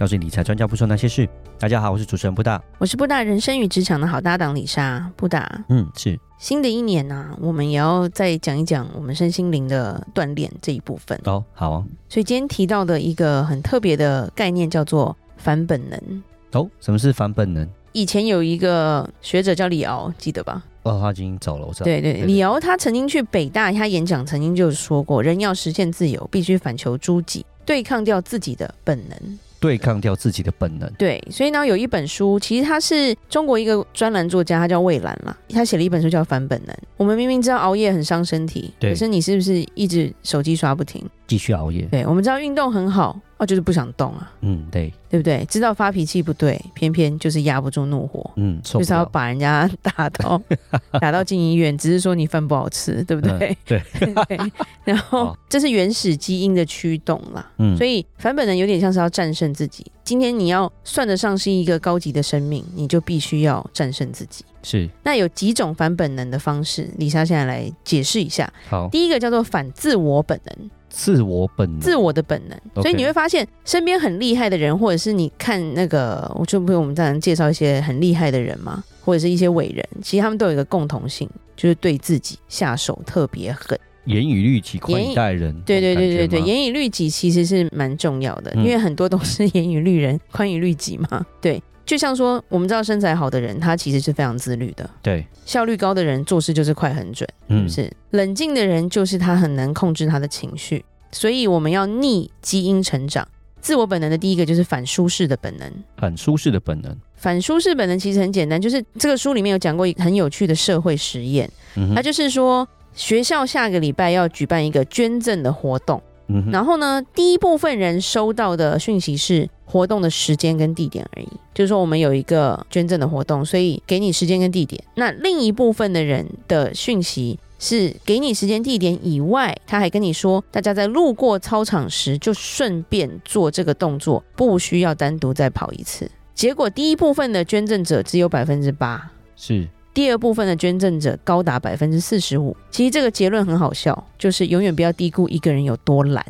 告诉你理财专家不说那些事。大家好，我是主持人布大，我是布大人生与职场的好搭档李莎。布大，嗯，是新的一年呢、啊，我们也要再讲一讲我们身心灵的锻炼这一部分哦。好啊，所以今天提到的一个很特别的概念叫做反本能。哦，什么是反本能？以前有一个学者叫李敖，记得吧？哦，他已经走了，我知道。对对，对，李敖他曾经去北大，他演讲曾经就说过，人要实现自由，必须反求诸己，对抗掉自己的本能。对抗掉自己的本能。对，所以呢，有一本书，其实他是中国一个专栏作家，他叫魏兰嘛，他写了一本书叫《反本能》。我们明明知道熬夜很伤身体，可是你是不是一直手机刷不停，继续熬夜？对，我们知道运动很好。哦，就是不想动啊。嗯，对，对不对？知道发脾气不对，偏偏就是压不住怒火。嗯，就是要把人家打到 打到进医院，只是说你饭不好吃，对不对？对。然后这是原始基因的驱动啦。嗯，所以反本能有点像是要战胜自己。今天你要算得上是一个高级的生命，你就必须要战胜自己。是。那有几种反本能的方式，李莎现在来解释一下。好，第一个叫做反自我本能。自我本能，自我的本能，Okay. 所以你会发现身边很厉害的人，或者是你看那个，我就不用我们再介绍一些很厉害的人嘛，或者是一些伟人，其实他们都有一个共同性，就是对自己下手特别狠，严以律己，宽以待人。对对对对对，严以律己其实是蛮重要的，嗯、因为很多都是严以律人，宽以律己嘛。对，就像说我们知道身材好的人，他其实是非常自律的。对，效率高的人做事就是快很准，是不是？嗯冷静的人就是他很难控制他的情绪，所以我们要逆基因成长。自我本能的第一个就是反舒适的本能。反舒适的本能，反舒适本能其实很简单，就是这个书里面有讲过一个很有趣的社会实验，嗯，它就是说学校下个礼拜要举办一个捐赠的活动。然后呢，第一部分人收到的讯息是活动的时间跟地点而已，就是说我们有一个捐赠的活动，所以给你时间跟地点。那另一部分的人的讯息是给你时间地点以外，他还跟你说，大家在路过操场时就顺便做这个动作，不需要单独再跑一次。结果第一部分的捐赠者只有百分之八，是。第二部分的捐赠者高达百分之四十五。其实这个结论很好笑，就是永远不要低估一个人有多懒。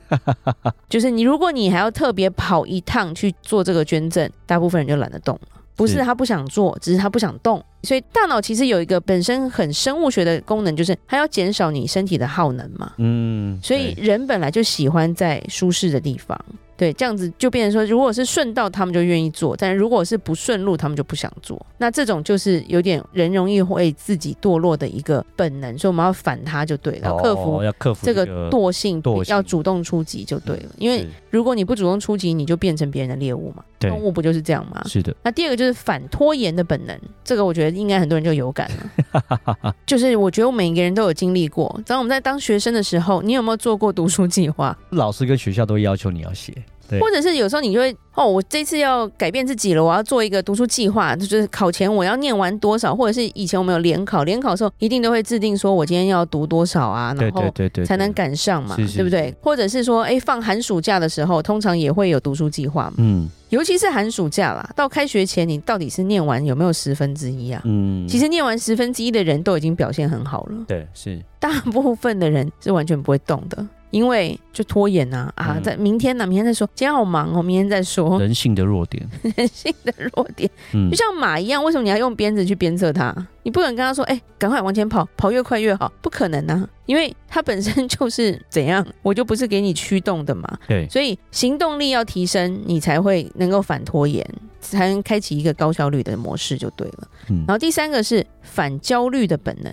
就是你，如果你还要特别跑一趟去做这个捐赠，大部分人就懒得动了。不是他不想做，只是他不想动。所以大脑其实有一个本身很生物学的功能，就是它要减少你身体的耗能嘛。嗯。所以人本来就喜欢在舒适的地方。对，这样子就变成说，如果是顺道，他们就愿意做；但如果是不顺路，他们就不想做。那这种就是有点人容易会自己堕落的一个本能，所以我们要反它就对了，克服要克服这个惰性，要主动出击就对了。因为如果你不主动出击，你就变成别人的猎物嘛。动物不就是这样吗？是的。那第二个就是反拖延的本能，这个我觉得应该很多人就有感了。就是我觉得我们每一个人都有经历过。当我们在当学生的时候，你有没有做过读书计划？老师跟学校都要求你要写。或者是有时候你就会哦，我这次要改变自己了，我要做一个读书计划，就是考前我要念完多少，或者是以前我们有联考，联考的时候一定都会制定说我今天要读多少啊，然后才能赶上嘛，对不对？或者是说，哎，放寒暑假的时候，通常也会有读书计划嘛，嗯，尤其是寒暑假啦，到开学前，你到底是念完有没有十分之一啊？嗯，其实念完十分之一的人都已经表现很好了，对，是大部分的人是完全不会动的。因为就拖延呐啊，在明天呢，明天再说。今天好忙哦，明天再说。人性的弱点，人性的弱点，嗯，就像马一样，为什么你要用鞭子去鞭策它？你不能跟他说，哎，赶快往前跑，跑越快越好，不可能啊，因为它本身就是怎样，我就不是给你驱动的嘛。对，所以行动力要提升，你才会能够反拖延，才能开启一个高效率的模式就对了。嗯，然后第三个是反焦虑的本能，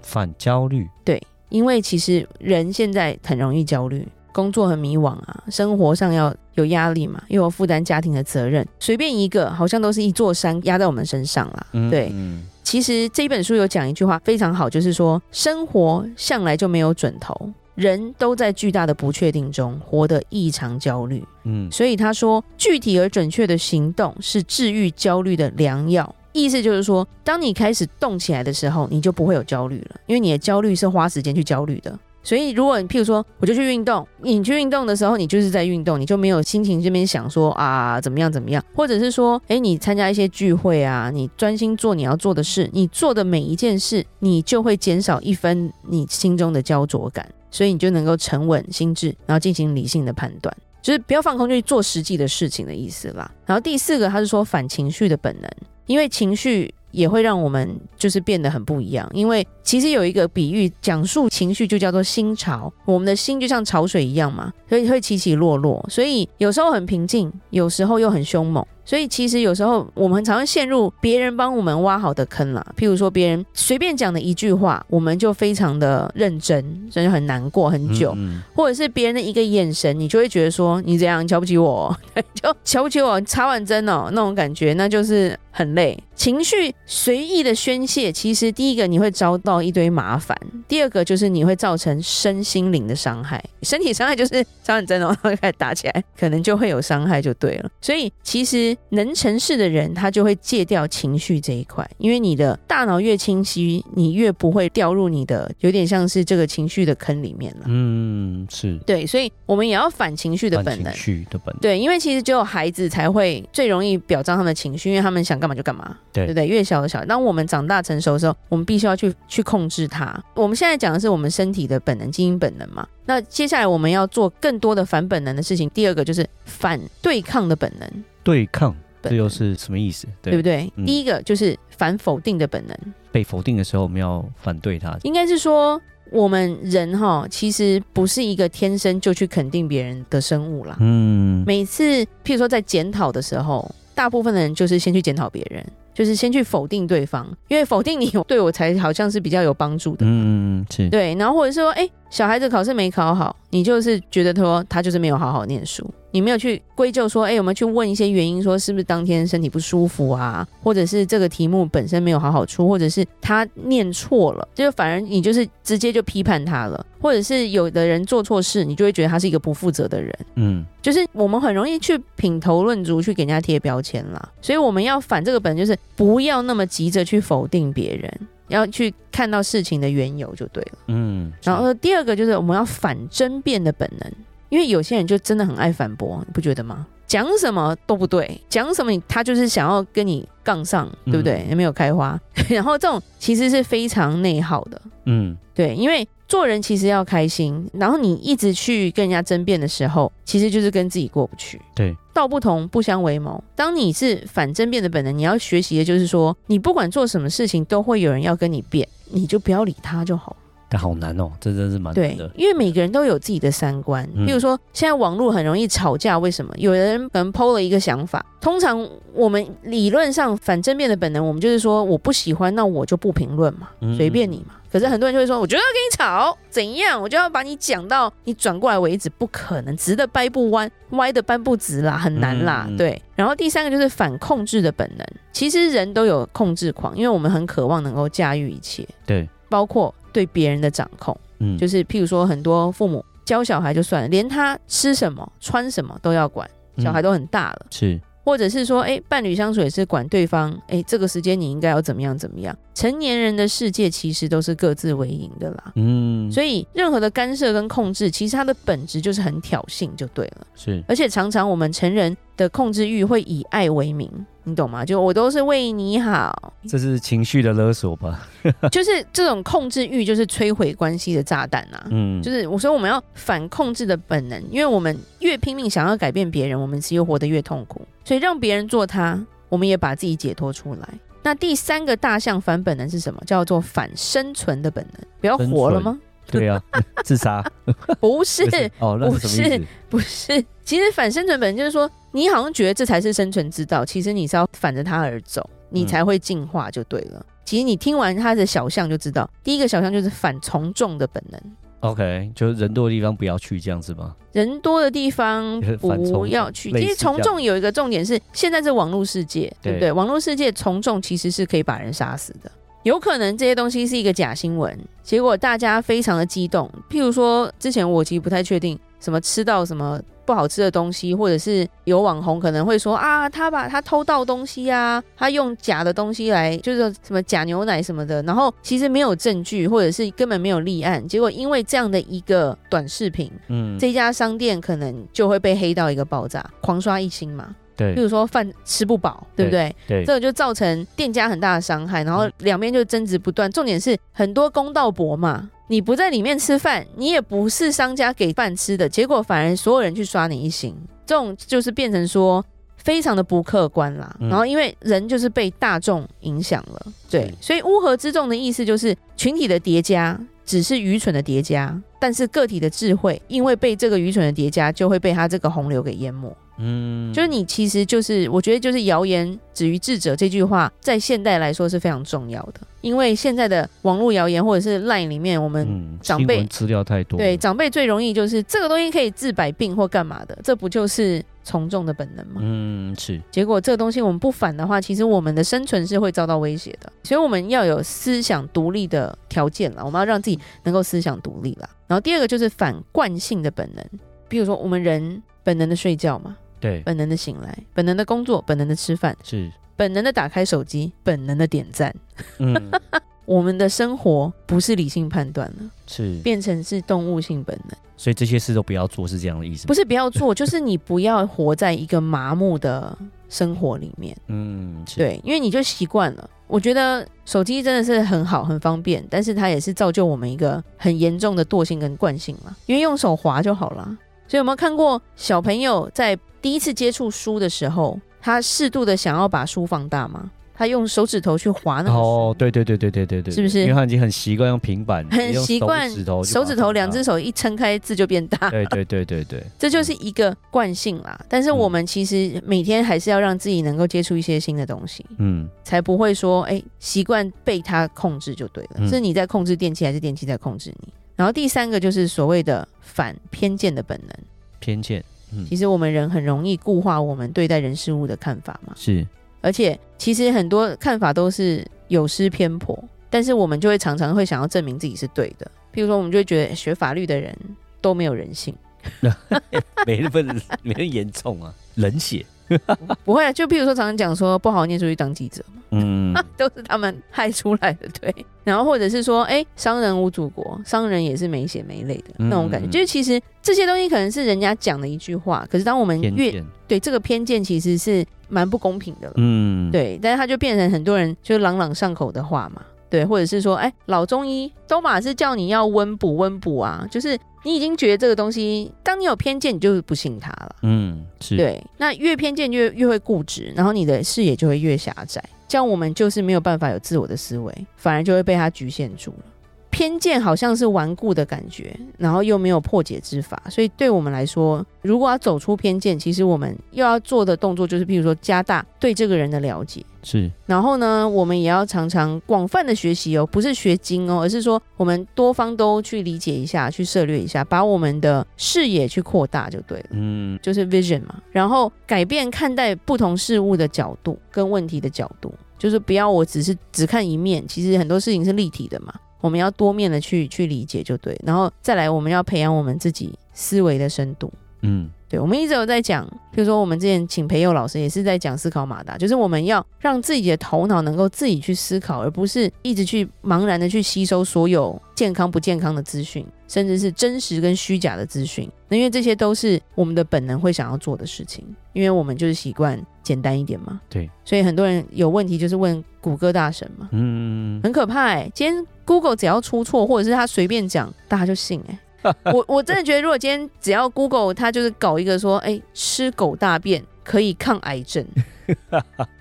反焦虑，对。因为其实人现在很容易焦虑，工作很迷惘啊，生活上要有压力嘛，又要负担家庭的责任，随便一个好像都是一座山压在我们身上啦。嗯、对、嗯，其实这一本书有讲一句话非常好，就是说生活向来就没有准头，人都在巨大的不确定中活得异常焦虑。嗯，所以他说，具体而准确的行动是治愈焦虑的良药。意思就是说，当你开始动起来的时候，你就不会有焦虑了，因为你的焦虑是花时间去焦虑的。所以如果你譬如说，我就去运动，你去运动的时候，你就是在运动，你就没有心情这边想说啊怎么样怎么样，或者是说，诶，你参加一些聚会啊，你专心做你要做的事，你做的每一件事，你就会减少一分你心中的焦灼感，所以你就能够沉稳心智，然后进行理性的判断。就是不要放空，就去做实际的事情的意思啦。然后第四个，他是说反情绪的本能，因为情绪也会让我们就是变得很不一样。因为其实有一个比喻，讲述情绪就叫做心潮，我们的心就像潮水一样嘛，所以会起起落落，所以有时候很平静，有时候又很凶猛。所以其实有时候我们常常陷入别人帮我们挖好的坑啦，譬如说别人随便讲的一句话，我们就非常的认真，所以就很难过很久，嗯嗯，或者是别人的一个眼神，你就会觉得说你这样瞧不起我，就瞧不起我，插完针哦那种感觉，那就是很累。情绪随意的宣泄，其实第一个你会遭到一堆麻烦，第二个就是你会造成身心灵的伤害，身体伤害就是插完针哦，然后就开始打起来，可能就会有伤害就对了。所以其实。能成事的人，他就会戒掉情绪这一块，因为你的大脑越清晰，你越不会掉入你的有点像是这个情绪的坑里面了。嗯，是对，所以我们也要反情绪的本能。情绪的本能，对，因为其实只有孩子才会最容易表彰他们的情绪，因为他们想干嘛就干嘛，对，对不对？越小的小，当我们长大成熟的时候，我们必须要去去控制它。我们现在讲的是我们身体的本能，基因本能嘛。那接下来我们要做更多的反本能的事情。第二个就是反对抗的本能。对抗，这又是什么意思？对，对不对？嗯，第一个就是反否定的本能。被否定的时候，我们要反对它。应该是说，我们人哈，其实不是一个天生就去肯定别人的生物啦。嗯，每次譬如说在检讨的时候，大部分的人就是先去检讨别人。就是先去否定对方，因为否定你对我才好像是比较有帮助的。嗯，是。对，然后或者是说，哎，小孩子考试没考好，你就是觉得说他就是没有好好念书，你没有去归咎说，哎，我们去问一些原因，说是不是当天身体不舒服啊，或者是这个题目本身没有好好出，或者是他念错了，就反而你就是直接就批判他了，或者是有的人做错事，你就会觉得他是一个不负责的人。嗯，就是我们很容易去品头论足，去给人家贴标签啦，所以我们要反这个本就是。不要那么急着去否定别人，要去看到事情的缘由就对了。嗯，然后第二个就是我们要反争辩的本能，因为有些人就真的很爱反驳，你不觉得吗？讲什么都不对，讲什么他就是想要跟你杠上，对不对？也没有开花，然后这种其实是非常内耗的。嗯，对，因为。做人其实要开心，然后你一直去跟人家争辩的时候，其实就是跟自己过不去。对，道不同不相为谋。当你是反争辩的本能，你要学习的就是说，你不管做什么事情，都会有人要跟你辩，你就不要理他就好。但好难哦，这真是蛮难的。对，因为每个人都有自己的三观。比如说，现在网络很容易吵架，为什么？有人可能 PO 了一个想法，通常我们理论上反正面的本能，我们就是说，我不喜欢，那我就不评论嘛，随便你嘛。可是很多人就会说，我觉得要跟你吵，怎样？我就要把你讲到你转过来为止，不可能，直的掰不弯，歪的掰不直啦，很难啦。对。然后第三个就是反控制的本能，其实人都有控制狂，因为我们很渴望能够驾驭一切。对，包括。对别人的掌控，嗯，就是譬如说，很多父母教小孩就算了，连他吃什么、穿什么都要管，小孩都很大了，嗯、是，或者是说，哎，伴侣相处也是管对方，哎，这个时间你应该要怎么样怎么样。成年人的世界其实都是各自为营的啦，嗯，所以任何的干涉跟控制，其实它的本质就是很挑衅，就对了，是，而且常常我们成人的控制欲会以爱为名。你懂吗？就我都是为你好，这是情绪的勒索吧？就是这种控制欲，就是摧毁关系的炸弹呐。嗯，就是我说我们要反控制的本能，因为我们越拼命想要改变别人，我们其实活得越痛苦。所以让别人做他，我们也把自己解脱出来。那第三个大象反本能是什么？叫做反生存的本能。不要活了吗？对啊，自杀？不是，哦？不是，不是。其实反生存本能就是说。你好像觉得这才是生存之道，其实你是要反着它而走，你才会进化就对了。嗯、其实你听完它的小象就知道，第一个小象就是反从众的本能。OK，就是人多的地方不要去这样子吗？人多的地方不要去。其实从众有一个重点是，现在是网络世界，对不对？网络世界从众其实是可以把人杀死的。有可能这些东西是一个假新闻，结果大家非常的激动。譬如说，之前我其实不太确定。什么吃到什么不好吃的东西，或者是有网红可能会说啊，他把他偷盗东西啊，他用假的东西来，就是什么假牛奶什么的，然后其实没有证据，或者是根本没有立案，结果因为这样的一个短视频，嗯，这家商店可能就会被黑到一个爆炸，狂刷一星嘛。对，比如说饭吃不饱，对不对？对，这个就造成店家很大的伤害，然后两边就争执不断。重点是很多公道博嘛，你不在里面吃饭，你也不是商家给饭吃的，结果反而所有人去刷你一星，这种就是变成说非常的不客观啦。然后因为人就是被大众影响了，对，所以乌合之众的意思就是群体的叠加只是愚蠢的叠加，但是个体的智慧因为被这个愚蠢的叠加，就会被他这个洪流给淹没。嗯，就是你其实就是，我觉得就是谣言止于智者这句话，在现代来说是非常重要的。因为现在的网络谣言或者是 LINE 里面，我们长辈资料太多，对长辈最容易就是这个东西可以治百病或干嘛的，这不就是从众的本能吗？嗯，是。结果这个东西我们不反的话，其实我们的生存是会遭到威胁的。所以我们要有思想独立的条件了，我们要让自己能够思想独立了。然后第二个就是反惯性的本能，比如说我们人本能的睡觉嘛。对，本能的醒来，本能的工作，本能的吃饭，是本能的打开手机，本能的点赞。嗯，我们的生活不是理性判断了，是变成是动物性本能。所以这些事都不要做，是这样的意思吗？不是不要做，就是你不要活在一个麻木的生活里面。嗯，对，因为你就习惯了。我觉得手机真的是很好，很方便，但是它也是造就我们一个很严重的惰性跟惯性嘛。因为用手滑就好了。所以有没有看过小朋友在第一次接触书的时候，他适度的想要把书放大吗？他用手指头去划那个书。哦，对对对对对对对，是不是？因为他已经很习惯用平板，很习惯手指头，手指头两只手一撑开，字就变大。对对对对对，这就是一个惯性啦。但是我们其实每天还是要让自己能够接触一些新的东西，嗯，才不会说哎，习惯被它控制就对了。嗯，是你在控制电器，还是电器在控制你？然后第三个就是所谓的反偏见的本能。偏见。嗯，其实我们人很容易固化我们对待人事物的看法嘛，是，而且其实很多看法都是有失偏颇，但是我们就会常常会想要证明自己是对的。譬如说，我们就会觉得学法律的人都没有人性，没那么没那么严重啊，冷血。不会啊，就譬如说，常常讲说不好念书去当记者嘛，嗯，都是他们害出来的，对。然后或者是说，哎，商人无祖国，商人也是没血没泪的那种感觉。就是其实这些东西可能是人家讲的一句话，可是当我们越对这个偏见，其实是蛮不公平的了，嗯，对。但是它就变成很多人就朗朗上口的话嘛，对，或者是说，哎，老中医都嘛是叫你要温补温补啊，就是。你已经觉得这个东西，当你有偏见，你就不信它了。嗯，是对。那越偏见越越会固执，然后你的视野就会越狭窄。这样我们就是没有办法有自我的思维，反而就会被它局限住了。偏见好像是顽固的感觉，然后又没有破解之法，所以对我们来说，如果要走出偏见，其实我们又要做的动作就是，譬如说加大对这个人的了解，是。然后呢，我们也要常常广泛的学习哦，不是学精哦，而是说我们多方都去理解一下，去涉略一下，把我们的视野去扩大就对了。嗯，就是 vision 嘛。然后改变看待不同事物的角度跟问题的角度，就是不要我只是只看一面，其实很多事情是立体的嘛。我们要多面的去去理解就对，然后再来我们要培养我们自己思维的深度。嗯，对，我们一直有在讲，比如说我们之前请培佑老师也是在讲思考马达，就是我们要让自己的头脑能够自己去思考，而不是一直去茫然的去吸收所有健康不健康的资讯，甚至是真实跟虚假的资讯。那因为这些都是我们的本能会想要做的事情，因为我们就是习惯简单一点嘛。对，所以很多人有问题就是问谷歌大神嘛。嗯，很可怕欸。今天 Google 只要出错，或者是他随便讲，大家就信欸。我我真的觉得，如果今天只要 Google 他就是搞一个说，哎，吃狗大便可以抗癌症，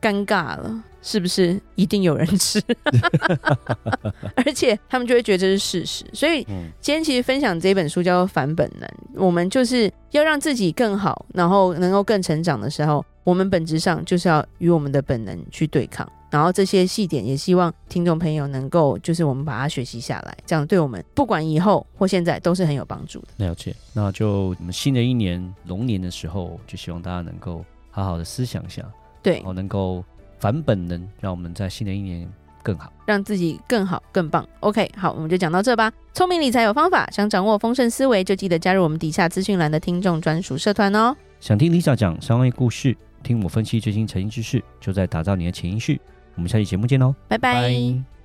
尴尬了，是不是？一定有人吃，而且他们就会觉得这是事实。所以今天其实分享这本书叫做《反本能》，我们就是要让自己更好，然后能够更成长的时候，我们本质上就是要与我们的本能去对抗。然后这些细点也希望听众朋友能够，就是我们把它学习下来，这样对我们不管以后或现在都是很有帮助的。了解，那就我们新的一年龙年的时候，就希望大家能够好好的思想一下，对，然后能够反本能，让我们在新的一年更好，让自己更好更棒。OK，好，我们就讲到这吧。聪明理财有方法，想掌握丰盛思维，就记得加入我们底下资讯栏的听众专属社团哦。想听 Lisa 讲商业故事，听我分析最新财经知识，就在打造你的潜意识。我们下期节目见喽拜。拜。